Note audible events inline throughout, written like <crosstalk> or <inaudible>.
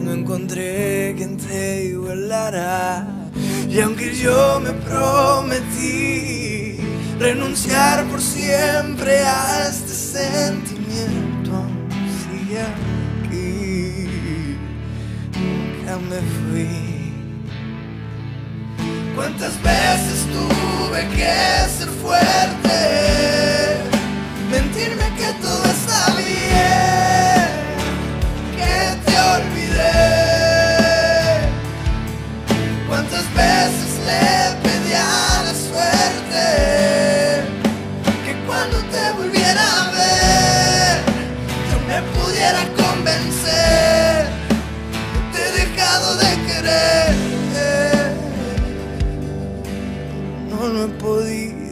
no encontré quien te igualara. Y aunque yo me prometí renunciar por siempre a este sentimiento, sigue aquí, nunca me fui. ¿Cuántas veces tuve que ser fuerte? Mentirme que todo podido.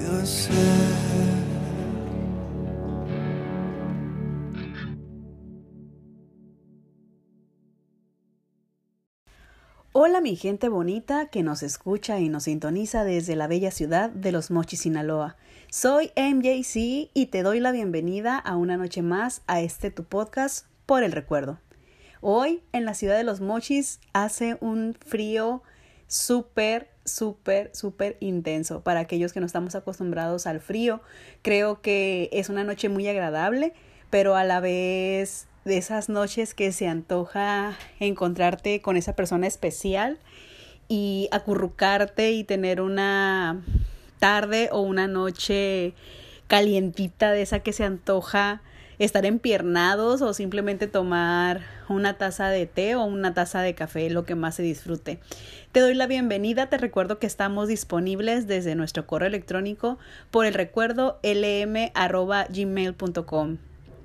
Hola mi gente bonita que nos escucha y nos sintoniza desde la bella ciudad de Los Mochis, Sinaloa. Soy MJC y te doy la bienvenida a una noche más a este tu podcast por el recuerdo. Hoy en la ciudad de Los Mochis hace un frío súper, súper, súper intenso. Para aquellos que no estamos acostumbrados al frío, creo que es una noche muy agradable, pero a la vez de esas noches que se antoja encontrarte con esa persona especial y acurrucarte y tener una tarde o una noche calientita de esa que se antoja estar empiernados o simplemente tomar una taza de té o una taza de café, lo que más se disfrute. Te doy la bienvenida, te recuerdo que estamos disponibles desde nuestro correo electrónico por el recuerdo lm.gmail.com.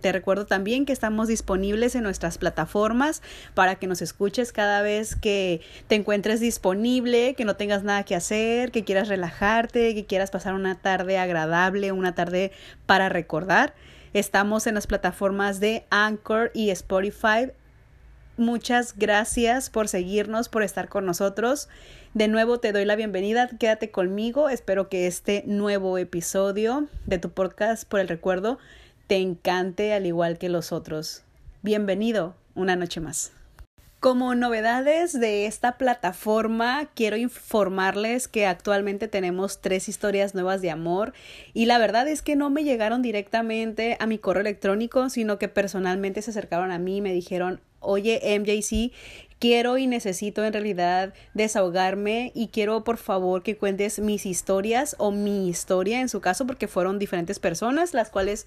Te recuerdo también que estamos disponibles en nuestras plataformas para que nos escuches cada vez que te encuentres disponible, que no tengas nada que hacer, que quieras relajarte, que quieras pasar una tarde agradable, una tarde para recordar. Estamos en las plataformas de Anchor y Spotify. Muchas gracias por seguirnos, por estar con nosotros. De nuevo te doy la bienvenida, quédate conmigo. Espero que este nuevo episodio de tu podcast por el recuerdo te encante al igual que los otros. Bienvenido una noche más. Como novedades de esta plataforma, quiero informarles que actualmente tenemos tres historias nuevas de amor y la verdad es que no me llegaron directamente a mi correo electrónico, sino que personalmente se acercaron a mí y me dijeron, oye MJC, quiero y necesito en realidad desahogarme y quiero por favor que cuentes mis historias o mi historia en su caso porque fueron diferentes personas las cuales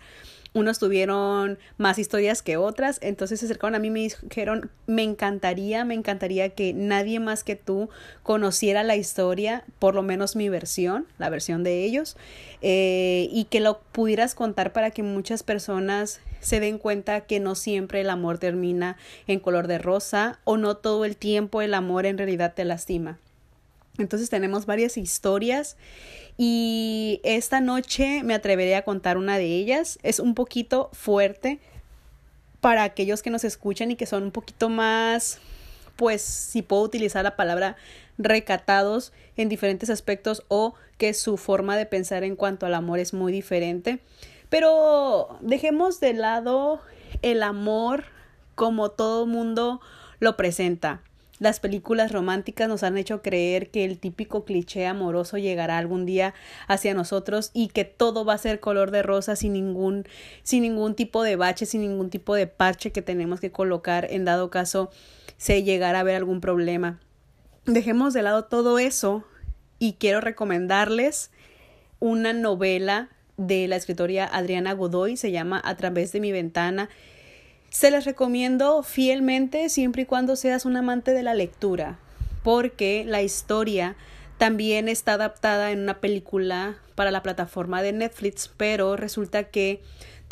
unos tuvieron más historias que otras, entonces se acercaron a mí y me dijeron, me encantaría, me encantaría que nadie más que tú conociera la historia, por lo menos mi versión, la versión de ellos, eh, y que lo pudieras contar para que muchas personas se den cuenta que no siempre el amor termina en color de rosa o no todo el tiempo el amor en realidad te lastima. Entonces tenemos varias historias y esta noche me atreveré a contar una de ellas. Es un poquito fuerte para aquellos que nos escuchan y que son un poquito más, pues si puedo utilizar la palabra recatados en diferentes aspectos o que su forma de pensar en cuanto al amor es muy diferente. Pero dejemos de lado el amor como todo mundo lo presenta. Las películas románticas nos han hecho creer que el típico cliché amoroso llegará algún día hacia nosotros y que todo va a ser color de rosa sin ningún, sin ningún tipo de bache, sin ningún tipo de parche que tenemos que colocar en dado caso se llegara a ver algún problema. Dejemos de lado todo eso y quiero recomendarles una novela de la escritora Adriana Godoy, se llama A través de mi ventana. Se les recomiendo fielmente siempre y cuando seas un amante de la lectura, porque la historia también está adaptada en una película para la plataforma de Netflix, pero resulta que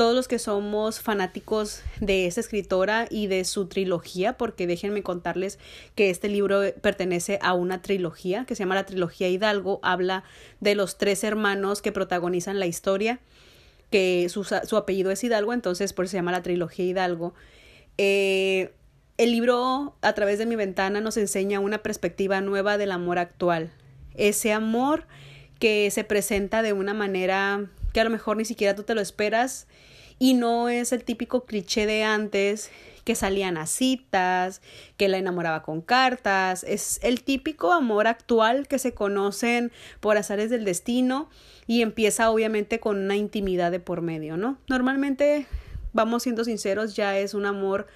todos los que somos fanáticos de esa escritora y de su trilogía, porque déjenme contarles que este libro pertenece a una trilogía que se llama la trilogía Hidalgo, habla de los tres hermanos que protagonizan la historia que su, su, apellido es Hidalgo, entonces por eso se llama la trilogía Hidalgo. Eh, el libro A través de mi ventana nos enseña una perspectiva nueva del amor actual. Ese amor que se presenta de una manera que a lo mejor ni siquiera tú te lo esperas y no es el típico cliché de antes que salían a citas, que la enamoraba con cartas. Es el típico amor actual que se conocen por azares del destino y empieza obviamente con una intimidad de por medio, ¿no? Normalmente, vamos siendo sinceros, ya es un amor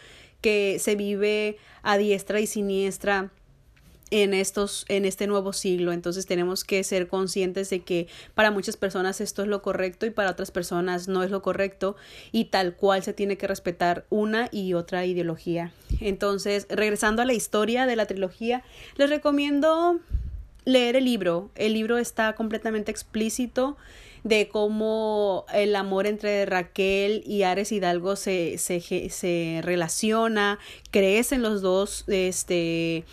que se vive a diestra y siniestra en estos en este nuevo siglo. Entonces tenemos que ser conscientes de que para muchas personas esto es lo correcto y para otras personas no es lo correcto y tal cual se tiene que respetar una y otra ideología. Entonces regresando a la historia de la trilogía les recomiendo leer el libro. El libro está completamente explícito de cómo el amor entre Raquel y Ares Hidalgo se, se, se relaciona, crecen los dos, este,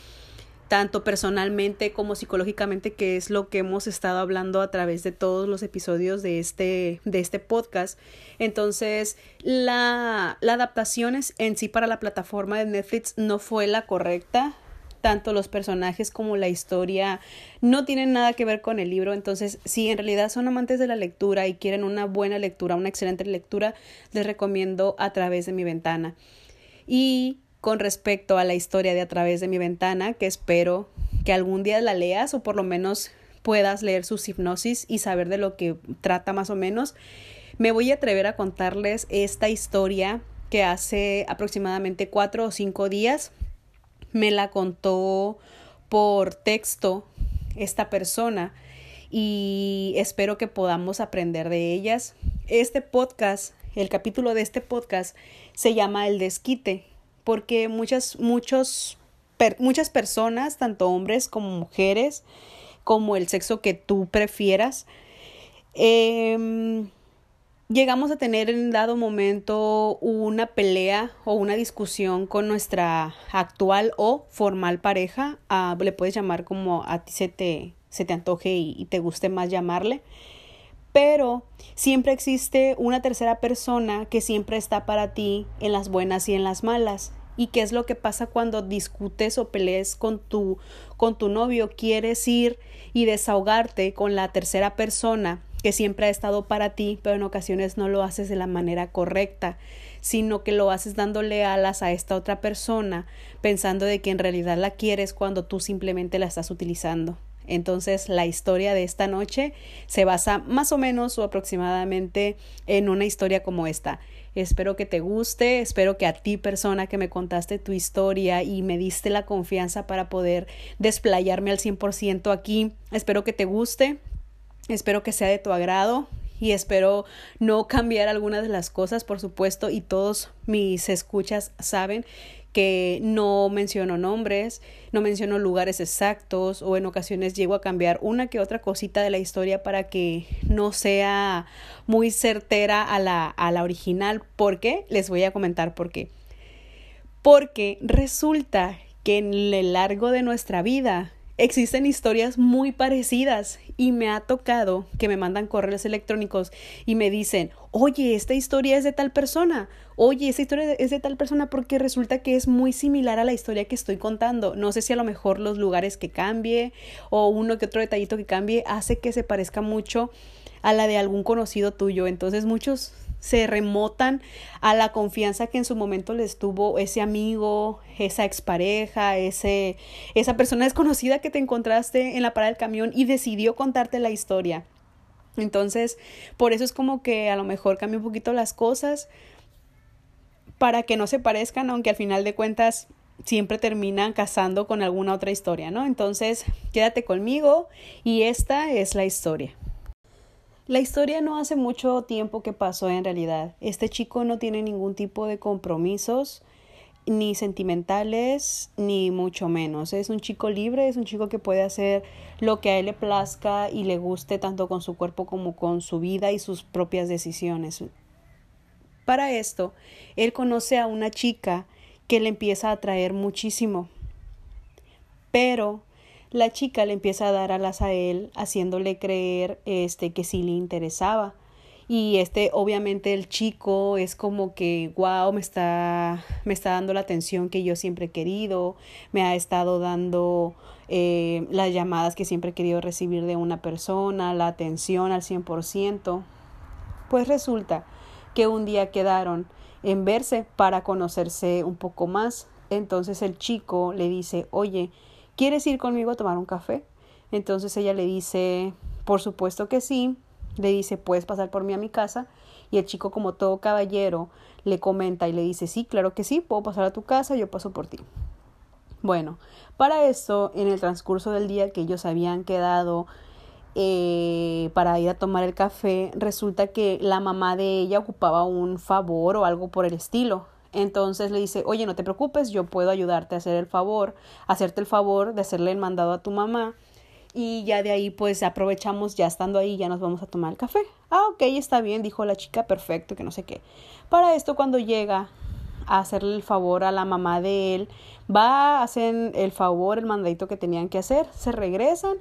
tanto personalmente como psicológicamente, que es lo que hemos estado hablando a través de todos los episodios de este, de este podcast. Entonces, la, la adaptación en sí para la plataforma de Netflix no fue la correcta. Tanto los personajes como la historia no tienen nada que ver con el libro. Entonces, si en realidad son amantes de la lectura y quieren una buena lectura, una excelente lectura, les recomiendo a través de mi ventana. Y con respecto a la historia de A través de mi ventana, que espero que algún día la leas o por lo menos puedas leer sus hipnosis y saber de lo que trata más o menos. Me voy a atrever a contarles esta historia que hace aproximadamente cuatro o cinco días me la contó por texto esta persona y espero que podamos aprender de ellas. Este podcast, el capítulo de este podcast se llama El desquite porque muchas, muchos, muchas personas, tanto hombres como mujeres, como el sexo que tú prefieras, em, llegamos a tener en dado momento una pelea o una discusión con nuestra actual o formal pareja, ah, le puedes llamar como a ti se te, se te antoje y te guste más llamarle, pero siempre existe una tercera persona que siempre está para ti en las buenas y en las malas. ¿Y qué es lo que pasa cuando discutes o pelees con tu, con tu novio? Quieres ir y desahogarte con la tercera persona que siempre ha estado para ti, pero en ocasiones no lo haces de la manera correcta, sino que lo haces dándole alas a esta otra persona, pensando de que en realidad la quieres cuando tú simplemente la estás utilizando. Entonces la historia de esta noche se basa más o menos o aproximadamente en una historia como esta. Espero que te guste, espero que a ti persona que me contaste tu historia y me diste la confianza para poder desplayarme al 100% aquí, espero que te guste, espero que sea de tu agrado y espero no cambiar algunas de las cosas, por supuesto, y todos mis escuchas saben que no menciono nombres, no menciono lugares exactos o en ocasiones llego a cambiar una que otra cosita de la historia para que no sea muy certera a la, a la original. ¿Por qué? Les voy a comentar por qué. Porque resulta que en el largo de nuestra vida existen historias muy parecidas y me ha tocado que me mandan correos electrónicos y me dicen, oye, esta historia es de tal persona, oye, esta historia es de tal persona porque resulta que es muy similar a la historia que estoy contando. No sé si a lo mejor los lugares que cambie o uno que otro detallito que cambie hace que se parezca mucho a la de algún conocido tuyo. Entonces muchos se remotan a la confianza que en su momento les tuvo ese amigo, esa expareja, ese, esa persona desconocida que te encontraste en la parada del camión y decidió contarte la historia. Entonces, por eso es como que a lo mejor cambia un poquito las cosas para que no se parezcan, aunque al final de cuentas siempre terminan casando con alguna otra historia, ¿no? Entonces, quédate conmigo y esta es la historia. La historia no hace mucho tiempo que pasó en realidad. Este chico no tiene ningún tipo de compromisos, ni sentimentales, ni mucho menos. Es un chico libre, es un chico que puede hacer lo que a él le plazca y le guste tanto con su cuerpo como con su vida y sus propias decisiones. Para esto, él conoce a una chica que le empieza a atraer muchísimo. Pero la chica le empieza a dar alas a él, haciéndole creer este que sí le interesaba. Y este, obviamente, el chico es como que, wow, me está, me está dando la atención que yo siempre he querido, me ha estado dando eh, las llamadas que siempre he querido recibir de una persona, la atención al 100%. Pues resulta que un día quedaron en verse para conocerse un poco más. Entonces el chico le dice, oye, ¿quieres ir conmigo a tomar un café? Entonces ella le dice, por supuesto que sí. Le dice, puedes pasar por mí a mi casa. Y el chico, como todo caballero, le comenta y le dice, sí, claro que sí, puedo pasar a tu casa, yo paso por ti. Bueno, para eso, en el transcurso del día que ellos habían quedado eh, para ir a tomar el café, resulta que la mamá de ella ocupaba un favor o algo por el estilo. Entonces le dice, oye, no te preocupes, yo puedo ayudarte a hacer el favor, hacerte el favor de hacerle el mandado a tu mamá. Y ya de ahí pues aprovechamos, ya estando ahí, ya nos vamos a tomar el café. Ah, ok, está bien, dijo la chica, perfecto, que no sé qué. Para esto cuando llega a hacerle el favor a la mamá de él, va a hacer el favor, el mandadito que tenían que hacer, se regresan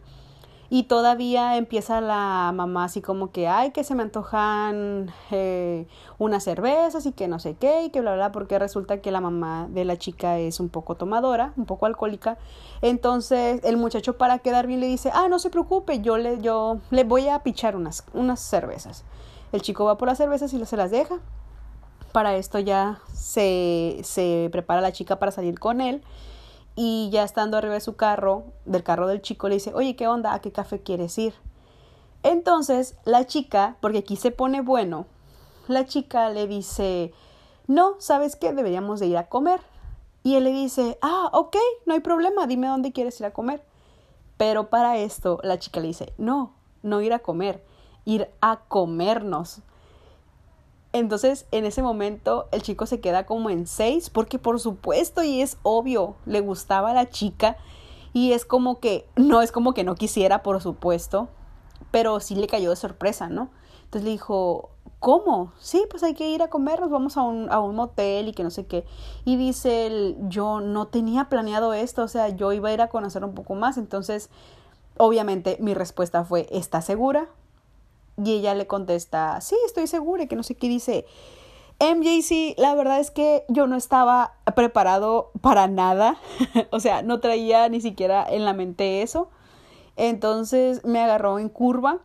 y todavía empieza la mamá así como que, ay, que se me antojan eh, unas cervezas y que no sé qué y que bla, bla, porque resulta que la mamá de la chica es un poco tomadora, un poco alcohólica. Entonces el muchacho para quedar bien le dice, ah, no se preocupe, yo le, yo le voy a pichar unas, unas cervezas. El chico va por las cervezas y se las deja. Para esto ya se, se prepara la chica para salir con él y ya estando arriba de su carro, del carro del chico, le dice, oye, ¿qué onda? ¿A qué café quieres ir? Entonces la chica, porque aquí se pone bueno, la chica le dice, no, ¿sabes qué? Deberíamos de ir a comer. Y él le dice, ah, ok, no hay problema, dime dónde quieres ir a comer. Pero para esto la chica le dice, no, no ir a comer, ir a comernos. Entonces, en ese momento, el chico se queda como en seis, porque por supuesto, y es obvio, le gustaba a la chica, y es como que, no es como que no quisiera, por supuesto, pero sí le cayó de sorpresa, ¿no? Entonces le dijo, ¿cómo? Sí, pues hay que ir a comer, nos vamos a un, a un motel y que no sé qué. Y dice él, yo no tenía planeado esto, o sea, yo iba a ir a conocer un poco más, entonces, obviamente, mi respuesta fue, ¿estás segura? Y ella le contesta, sí, estoy segura, que no sé qué dice. MJC, la verdad es que yo no estaba preparado para nada, <laughs> o sea, no traía ni siquiera en la mente eso. Entonces me agarró en curva,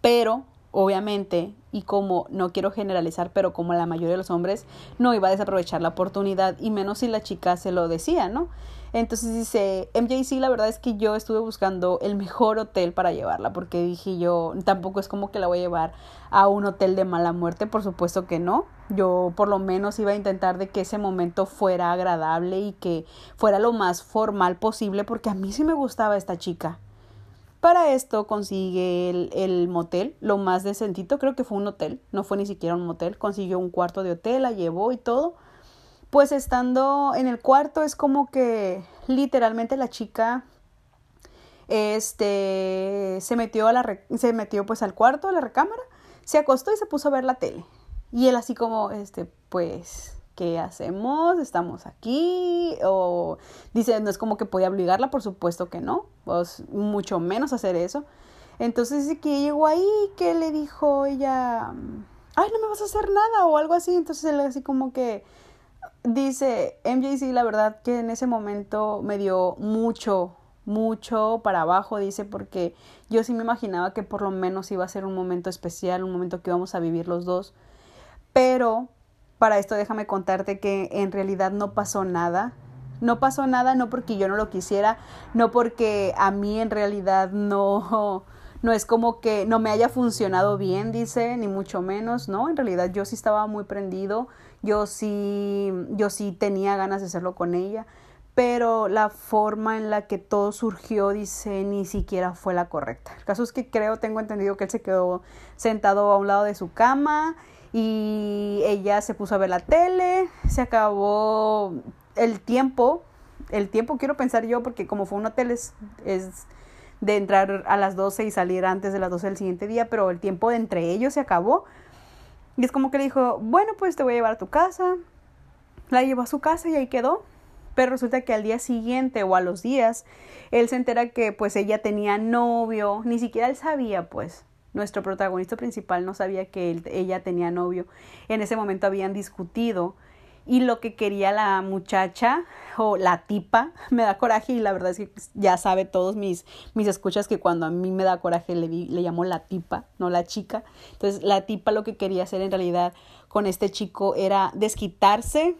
pero obviamente, y como no quiero generalizar, pero como la mayoría de los hombres, no iba a desaprovechar la oportunidad, y menos si la chica se lo decía, ¿no? Entonces dice, MJC, la verdad es que yo estuve buscando el mejor hotel para llevarla, porque dije yo, tampoco es como que la voy a llevar a un hotel de mala muerte, por supuesto que no. Yo por lo menos iba a intentar de que ese momento fuera agradable y que fuera lo más formal posible, porque a mí sí me gustaba esta chica. Para esto consigue el, el, motel, lo más decentito, creo que fue un hotel, no fue ni siquiera un motel, consiguió un cuarto de hotel, la llevó y todo pues estando en el cuarto es como que literalmente la chica este se metió a la se metió pues al cuarto a la recámara se acostó y se puso a ver la tele y él así como este pues ¿qué hacemos? ¿Estamos aquí? O dice, no es como que podía obligarla, por supuesto que no, pues mucho menos hacer eso. Entonces dice que llegó ahí, que le dijo ella, ay, no me vas a hacer nada o algo así. Entonces él así como que, Dice MJC, la verdad que en ese momento me dio mucho, mucho para abajo, dice, porque yo sí me imaginaba que por lo menos iba a ser un momento especial, un momento que íbamos a vivir los dos. Pero para esto déjame contarte que en realidad no pasó nada. No pasó nada no porque yo no lo quisiera, no porque a mí en realidad no <laughs> no es como que no me haya funcionado bien, dice, ni mucho menos, ¿no? En realidad yo sí estaba muy prendido, yo sí, yo sí tenía ganas de hacerlo con ella, pero la forma en la que todo surgió, dice, ni siquiera fue la correcta. El caso es que creo, tengo entendido que él se quedó sentado a un lado de su cama y ella se puso a ver la tele, se acabó el tiempo, el tiempo quiero pensar yo, porque como fue un hotel es, es de entrar a las 12 y salir antes de las 12 del siguiente día, pero el tiempo de entre ellos se acabó. Y es como que le dijo, bueno, pues te voy a llevar a tu casa. La llevó a su casa y ahí quedó. Pero resulta que al día siguiente o a los días, él se entera que pues ella tenía novio, ni siquiera él sabía pues. Nuestro protagonista principal no sabía que ella tenía novio. En ese momento habían discutido y lo que quería la muchacha o la tipa <laughs> me da coraje y la verdad es que pues, ya sabe todos mis, mis escuchas que cuando a mí me da coraje le, le llamo la tipa, no la chica. Entonces la tipa lo que quería hacer en realidad con este chico era desquitarse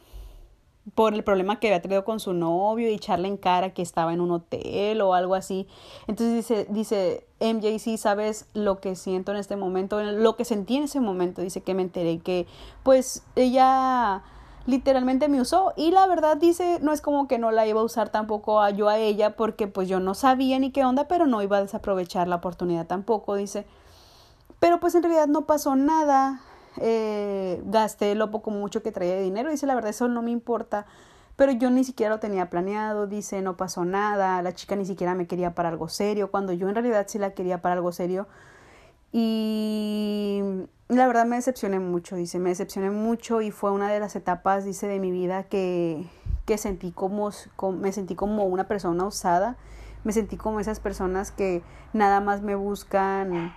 por el problema que había tenido con su novio y echarle en cara que estaba en un hotel o algo así. Entonces dice, dice MJ, sí, sabes lo que siento en este momento, lo que sentí en ese momento, dice que me enteré que pues ella literalmente me usó y la verdad dice no es como que no la iba a usar tampoco a yo a ella porque pues yo no sabía ni qué onda pero no iba a desaprovechar la oportunidad tampoco dice pero pues en realidad no pasó nada eh, gasté lo poco mucho que traía de dinero dice la verdad eso no me importa pero yo ni siquiera lo tenía planeado, dice, no pasó nada, la chica ni siquiera me quería para algo serio, cuando yo en realidad sí la quería para algo serio. Y la verdad me decepcioné mucho, dice, me decepcioné mucho y fue una de las etapas, dice, de mi vida que, que sentí como, me sentí como una persona usada, me sentí como esas personas que nada más me buscan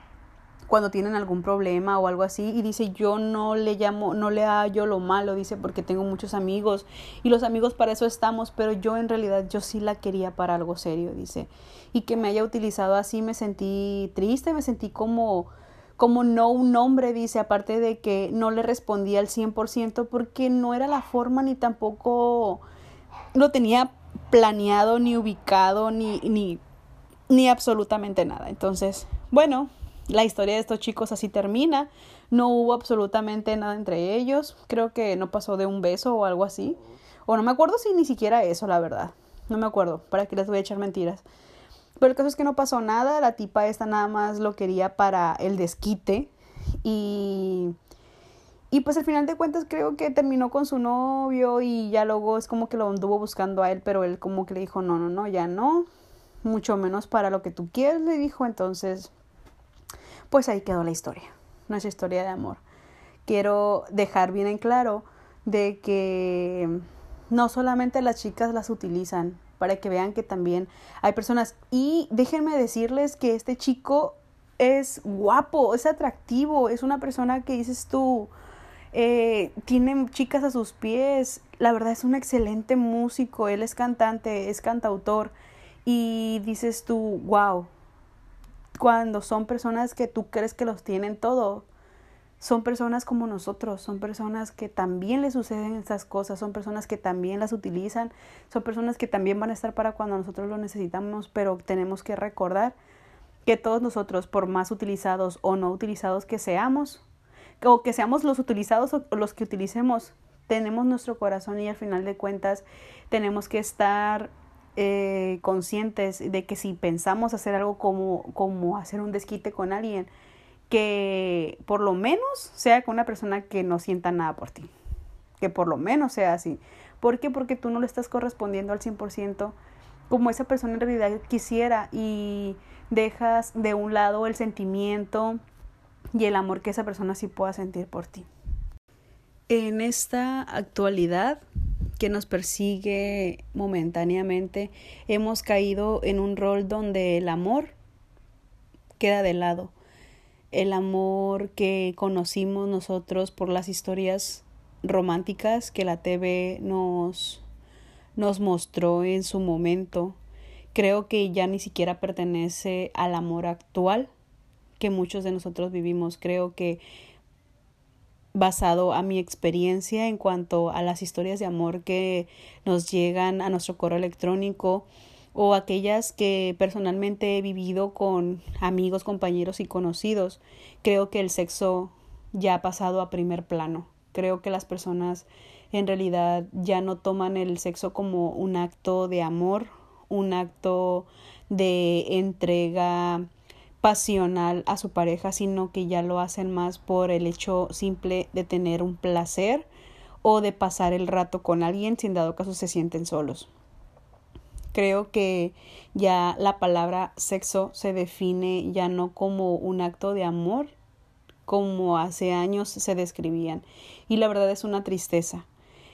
cuando tienen algún problema o algo así y dice yo no le llamo no le hallo lo malo dice porque tengo muchos amigos y los amigos para eso estamos pero yo en realidad yo sí la quería para algo serio dice y que me haya utilizado así me sentí triste me sentí como como no un hombre, dice, aparte de que no le respondía al 100% porque no era la forma ni tampoco lo tenía planeado, ni ubicado, ni, ni, ni absolutamente nada. Entonces, bueno, la historia de estos chicos así termina. No hubo absolutamente nada entre ellos. Creo que no pasó de un beso o algo así. O no me acuerdo si ni siquiera eso, la verdad. No me acuerdo. ¿Para qué les voy a echar mentiras? Pero el caso es que no pasó nada, la tipa esta nada más lo quería para el desquite y... Y pues al final de cuentas creo que terminó con su novio y ya luego es como que lo anduvo buscando a él, pero él como que le dijo, no, no, no, ya no, mucho menos para lo que tú quieres, le dijo, entonces, pues ahí quedó la historia, nuestra historia de amor. Quiero dejar bien en claro de que no solamente las chicas las utilizan, para que vean que también hay personas. Y déjenme decirles que este chico es guapo, es atractivo, es una persona que dices tú, eh, tiene chicas a sus pies, la verdad es un excelente músico, él es cantante, es cantautor y dices tú, wow, cuando son personas que tú crees que los tienen todo, son personas como nosotros, son personas que también les suceden estas cosas, son personas que también las utilizan, son personas que también van a estar para cuando nosotros lo necesitamos, pero tenemos que recordar que todos nosotros, por más utilizados o no utilizados que seamos, o que seamos los utilizados o los que utilicemos, tenemos nuestro corazón y al final de cuentas tenemos que estar eh, conscientes de que si pensamos hacer algo como, como hacer un desquite con alguien, que por lo menos sea con una persona que no sienta nada por ti. Que por lo menos sea así. ¿Por qué? Porque tú no le estás correspondiendo al 100% como esa persona en realidad quisiera y dejas de un lado el sentimiento y el amor que esa persona sí pueda sentir por ti. En esta actualidad que nos persigue momentáneamente, hemos caído en un rol donde el amor queda de lado el amor que conocimos nosotros por las historias románticas que la TV nos, nos mostró en su momento, creo que ya ni siquiera pertenece al amor actual que muchos de nosotros vivimos. Creo que basado a mi experiencia en cuanto a las historias de amor que nos llegan a nuestro correo electrónico, o aquellas que personalmente he vivido con amigos, compañeros y conocidos, creo que el sexo ya ha pasado a primer plano. Creo que las personas en realidad ya no toman el sexo como un acto de amor, un acto de entrega pasional a su pareja, sino que ya lo hacen más por el hecho simple de tener un placer o de pasar el rato con alguien sin dado caso se sienten solos. Creo que ya la palabra sexo se define ya no como un acto de amor como hace años se describían. Y la verdad es una tristeza.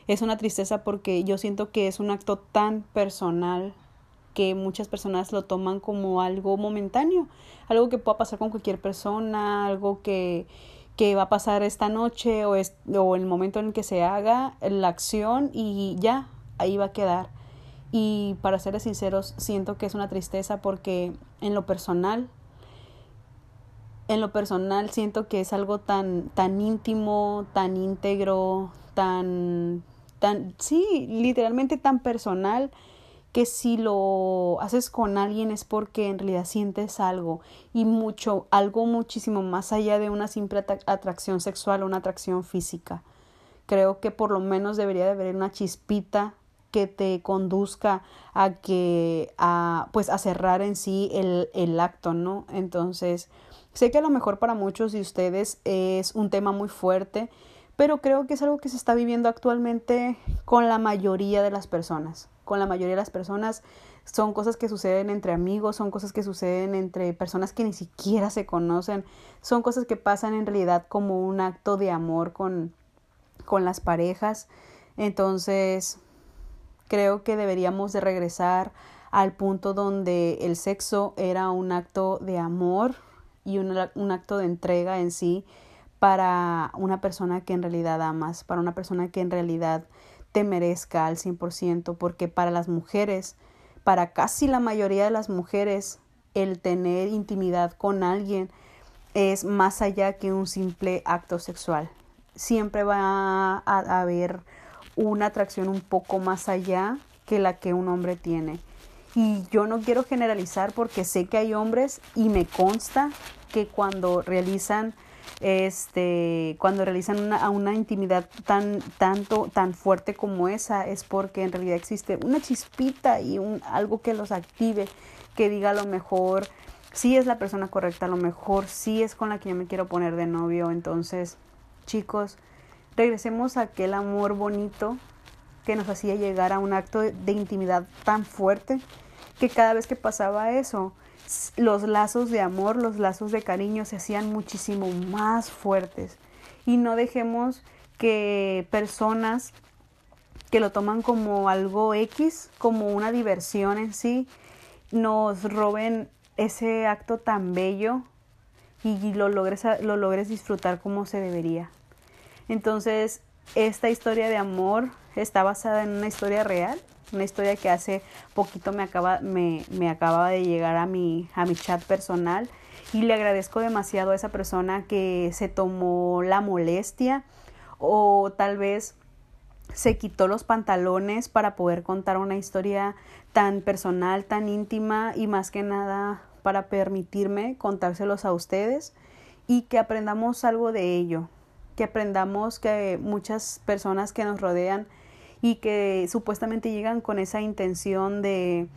Es una tristeza porque yo siento que es un acto tan personal que muchas personas lo toman como algo momentáneo, algo que pueda pasar con cualquier persona, algo que, que va a pasar esta noche o, es, o el momento en que se haga la acción y ya, ahí va a quedar. Y para serles sinceros, siento que es una tristeza porque en lo personal, en lo personal siento que es algo tan, tan íntimo, tan íntegro, tan, tan, sí, literalmente tan personal que si lo haces con alguien es porque en realidad sientes algo y mucho, algo muchísimo más allá de una simple atracción sexual o una atracción física. Creo que por lo menos debería de haber una chispita que te conduzca a que a pues a cerrar en sí el, el acto, ¿no? Entonces, sé que a lo mejor para muchos de ustedes es un tema muy fuerte, pero creo que es algo que se está viviendo actualmente con la mayoría de las personas con la mayoría de las personas son cosas que suceden entre amigos, son cosas que suceden entre personas que ni siquiera se conocen, son cosas que pasan en realidad como un acto de amor con, con las parejas. Entonces, creo que deberíamos de regresar al punto donde el sexo era un acto de amor y un, un acto de entrega en sí para una persona que en realidad amas, para una persona que en realidad te merezca al 100%, porque para las mujeres, para casi la mayoría de las mujeres, el tener intimidad con alguien es más allá que un simple acto sexual. Siempre va a haber una atracción un poco más allá que la que un hombre tiene. Y yo no quiero generalizar porque sé que hay hombres y me consta que cuando realizan este, cuando realizan una, una intimidad tan, tanto, tan fuerte como esa, es porque en realidad existe una chispita y un, algo que los active, que diga a lo mejor, sí es la persona correcta, a lo mejor sí es con la que yo me quiero poner de novio. Entonces, chicos, regresemos a aquel amor bonito que nos hacía llegar a un acto de intimidad tan fuerte que cada vez que pasaba eso, los lazos de amor, los lazos de cariño se hacían muchísimo más fuertes. Y no dejemos que personas que lo toman como algo X, como una diversión en sí, nos roben ese acto tan bello y lo logres, lo logres disfrutar como se debería. Entonces, esta historia de amor está basada en una historia real una historia que hace poquito me acaba, me, me acababa de llegar a mi, a mi chat personal y le agradezco demasiado a esa persona que se tomó la molestia o tal vez se quitó los pantalones para poder contar una historia tan personal, tan íntima y más que nada para permitirme contárselos a ustedes y que aprendamos algo de ello, que aprendamos que muchas personas que nos rodean y que supuestamente llegan con esa intención de,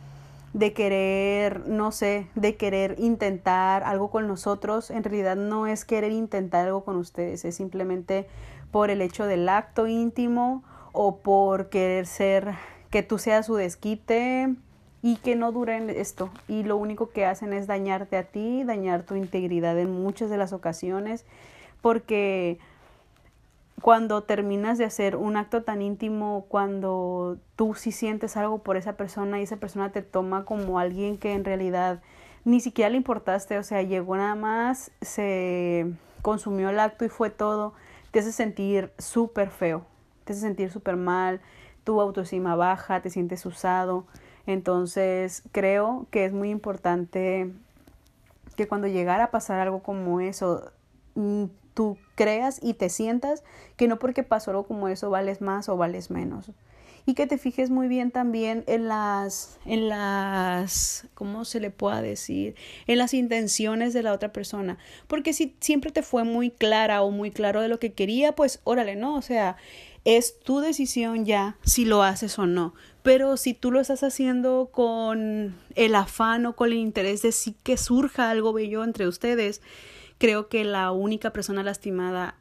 de querer, no sé, de querer intentar algo con nosotros, en realidad no es querer intentar algo con ustedes, es simplemente por el hecho del acto íntimo o por querer ser que tú seas su desquite y que no duren esto. Y lo único que hacen es dañarte a ti, dañar tu integridad en muchas de las ocasiones porque cuando terminas de hacer un acto tan íntimo, cuando tú sí sientes algo por esa persona y esa persona te toma como alguien que en realidad ni siquiera le importaste, o sea, llegó nada más, se consumió el acto y fue todo, te hace sentir súper feo, te hace sentir súper mal, tu autoestima baja, te sientes usado. Entonces creo que es muy importante que cuando llegara a pasar algo como eso, mm, tú creas y te sientas que no porque pasó algo como eso vales más o vales menos. Y que te fijes muy bien también en las, en las, ¿cómo se le pueda decir? En las intenciones de la otra persona. Porque si siempre te fue muy clara o muy claro de lo que quería, pues órale, ¿no? O sea, es tu decisión ya si lo haces o no. Pero si tú lo estás haciendo con el afán o con el interés de sí que surja algo bello entre ustedes, creo que la única persona lastimada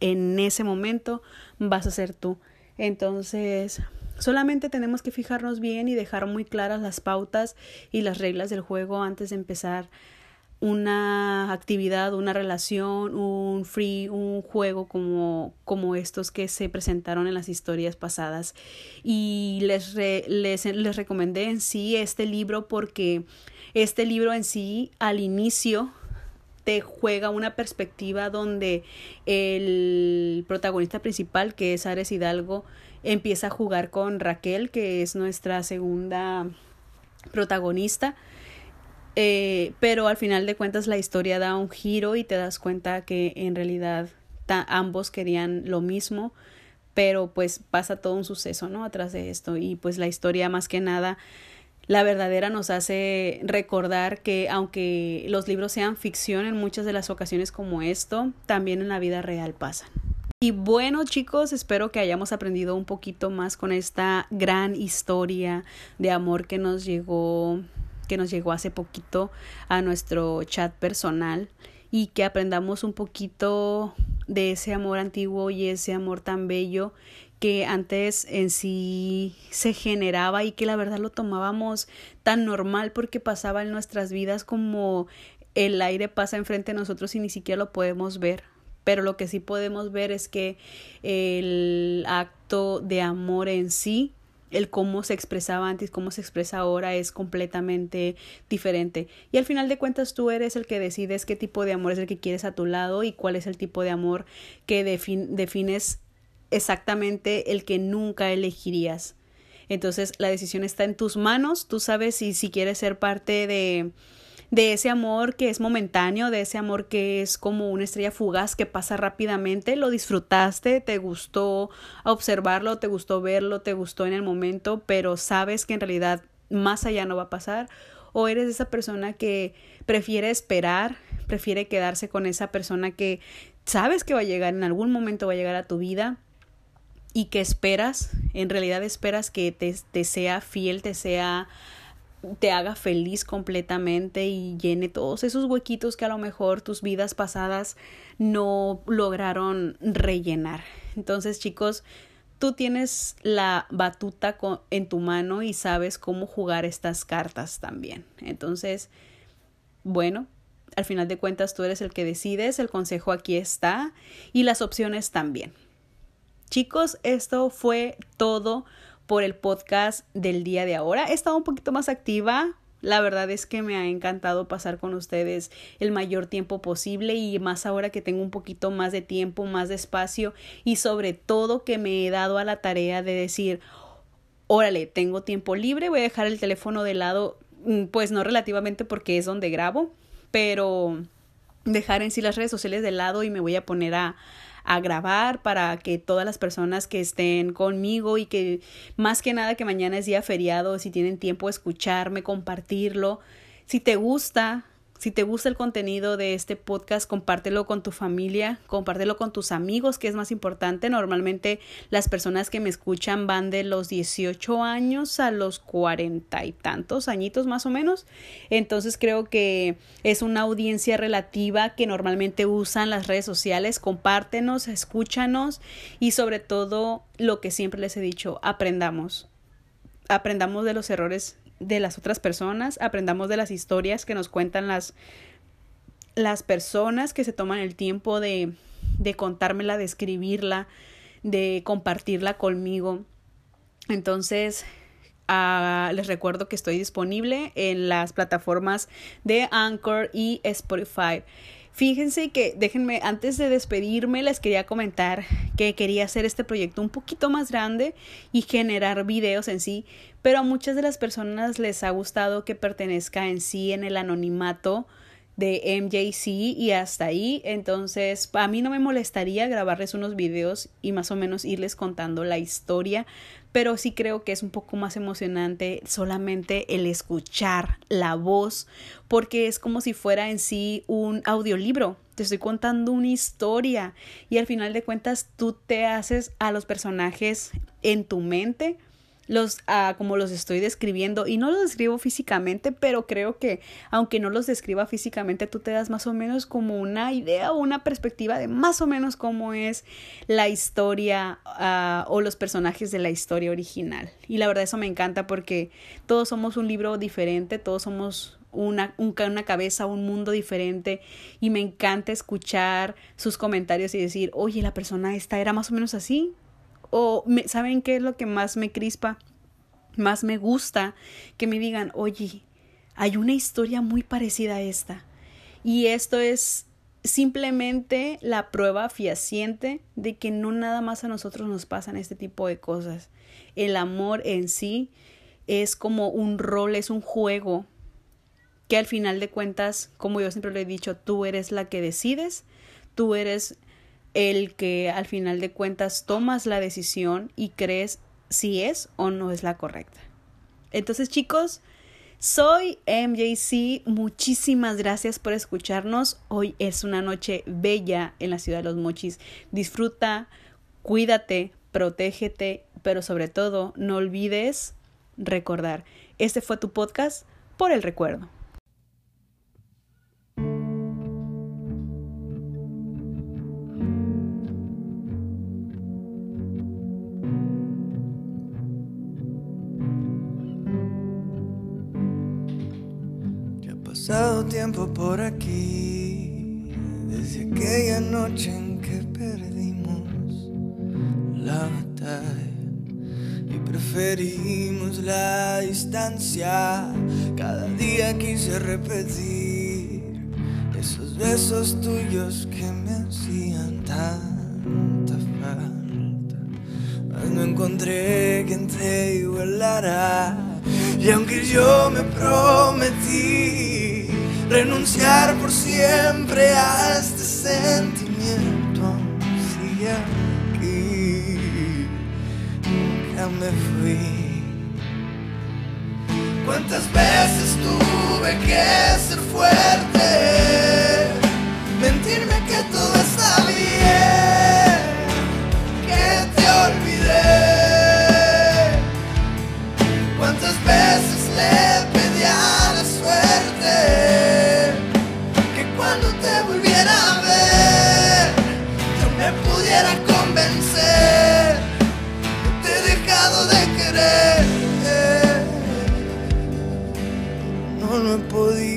en ese momento vas a ser tú. Entonces, solamente tenemos que fijarnos bien y dejar muy claras las pautas y las reglas del juego antes de empezar una actividad, una relación, un free, un juego como, como estos que se presentaron en las historias pasadas. Y les, les, les recomendé en sí este libro porque este libro en sí al inicio te juega una perspectiva donde el protagonista principal, que es Ares Hidalgo, empieza a jugar con Raquel, que es nuestra segunda protagonista. Eh, pero al final de cuentas la historia da un giro y te das cuenta que en realidad ambos querían lo mismo, pero pues pasa todo un suceso, ¿no? Atrás de esto y pues la historia más que nada la verdadera nos hace recordar que aunque los libros sean ficción en muchas de las ocasiones como esto, también en la vida real pasan. Y bueno chicos, espero que hayamos aprendido un poquito más con esta gran historia de amor que nos llegó que nos llegó hace poquito a nuestro chat personal y que aprendamos un poquito de ese amor antiguo y ese amor tan bello que antes en sí se generaba y que la verdad lo tomábamos tan normal porque pasaba en nuestras vidas como el aire pasa enfrente de nosotros y ni siquiera lo podemos ver. Pero lo que sí podemos ver es que el acto de amor en sí, el cómo se expresaba antes, cómo se expresa ahora es completamente diferente. Y al final de cuentas tú eres el que decides qué tipo de amor es el que quieres a tu lado y cuál es el tipo de amor que defines exactamente el que nunca elegirías. Entonces la decisión está en tus manos, tú sabes si, si quieres ser parte de, de ese amor que es momentáneo, de ese amor que es como una estrella fugaz que pasa rápidamente, lo disfrutaste, te gustó observarlo, te gustó verlo, te gustó en el momento, pero sabes que en realidad más allá no va a pasar, o eres esa persona que prefiere esperar, prefiere quedarse con esa persona que sabes que va a llegar, en algún momento va a llegar a tu vida, y que esperas, en realidad esperas que te, te sea fiel, te sea te haga feliz completamente y llene todos esos huequitos que a lo mejor tus vidas pasadas no lograron rellenar. Entonces, chicos, tú tienes la batuta en tu mano y sabes cómo jugar estas cartas también. Entonces, bueno, al final de cuentas tú eres el que decides, el consejo aquí está y las opciones también. Chicos, esto fue todo por el podcast del día de ahora. He estado un poquito más activa. La verdad es que me ha encantado pasar con ustedes el mayor tiempo posible y más ahora que tengo un poquito más de tiempo, más de espacio y sobre todo que me he dado a la tarea de decir, órale, tengo tiempo libre, voy a dejar el teléfono de lado, mm, pues no relativamente porque es donde grabo, pero dejar en sí las redes sociales de lado y me voy a poner a, a grabar para que todas las personas que estén conmigo y que más que nada que mañana es día feriado, si tienen tiempo escucharme, compartirlo. Si te gusta, si te gusta el contenido de este podcast, compártelo con tu familia, compártelo con tus amigos, que es más importante. Normalmente las personas que me escuchan van de los 18 años a los cuarenta y tantos añitos más o menos. Entonces creo que es una audiencia relativa que normalmente usan las redes sociales. Compártenos, escúchanos y sobre todo lo que siempre les he dicho, aprendamos. Aprendamos de los errores de las otras personas, aprendamos de las historias que nos cuentan las, las personas que se toman el tiempo de, de contármela, de escribirla, de compartirla conmigo. Entonces, ah, les recuerdo que estoy disponible en las plataformas de Anchor y Spotify. Fíjense que, déjenme, antes de despedirme, les quería comentar que quería hacer este proyecto un poquito más grande y generar videos en sí, pero a muchas de las personas les ha gustado que pertenezca en sí en el anonimato de MJC y hasta ahí. Entonces, a mí no me molestaría grabarles unos videos y más o menos irles contando la historia, pero sí creo que es un poco más emocionante solamente el escuchar la voz, porque es como si fuera en sí un audiolibro. Te estoy contando una historia y al final de cuentas tú te haces a los personajes en tu mente los ah, como los estoy describiendo y no los describo físicamente pero creo que aunque no los describa físicamente tú te das más o menos como una idea o una perspectiva de más o menos cómo es la historia ah, o los personajes de la historia original. Y la verdad eso me encanta porque todos somos un libro diferente todos somos una, una cabeza, un mundo diferente y me encanta escuchar sus comentarios y decir, oye, la persona esta era más o menos así, o ¿saben qué es lo que más me crispa? Más me gusta que me digan, oye, hay una historia muy parecida a esta. Y esto es simplemente la prueba fehaciente de que no nada más a nosotros nos pasan este tipo de cosas. El amor en sí es como un rol, es un juego que al final de cuentas, como yo siempre lo he dicho, tú eres la que decides, tú eres el que al final de cuentas tomas la decisión y crees si es o no es la correcta. Entonces chicos, soy MJC, muchísimas gracias por escucharnos. Hoy es una noche bella en la ciudad de los mochis. Disfruta, cuídate, protégete, pero sobre todo no olvides recordar. Este fue tu podcast por el recuerdo. Pasado tiempo por aquí, desde aquella noche en que perdimos la batalla y preferimos la distancia. Cada día quise repetir esos besos tuyos que me hacían tanta falta, mas no encontré quien te igualara. Y aunque yo me prometí renunciar por siempre a este sentimiento. Sigue aquí, nunca me fui. ¿Cuántas veces tuve que ser fuerte? Mentirme que No lo he podido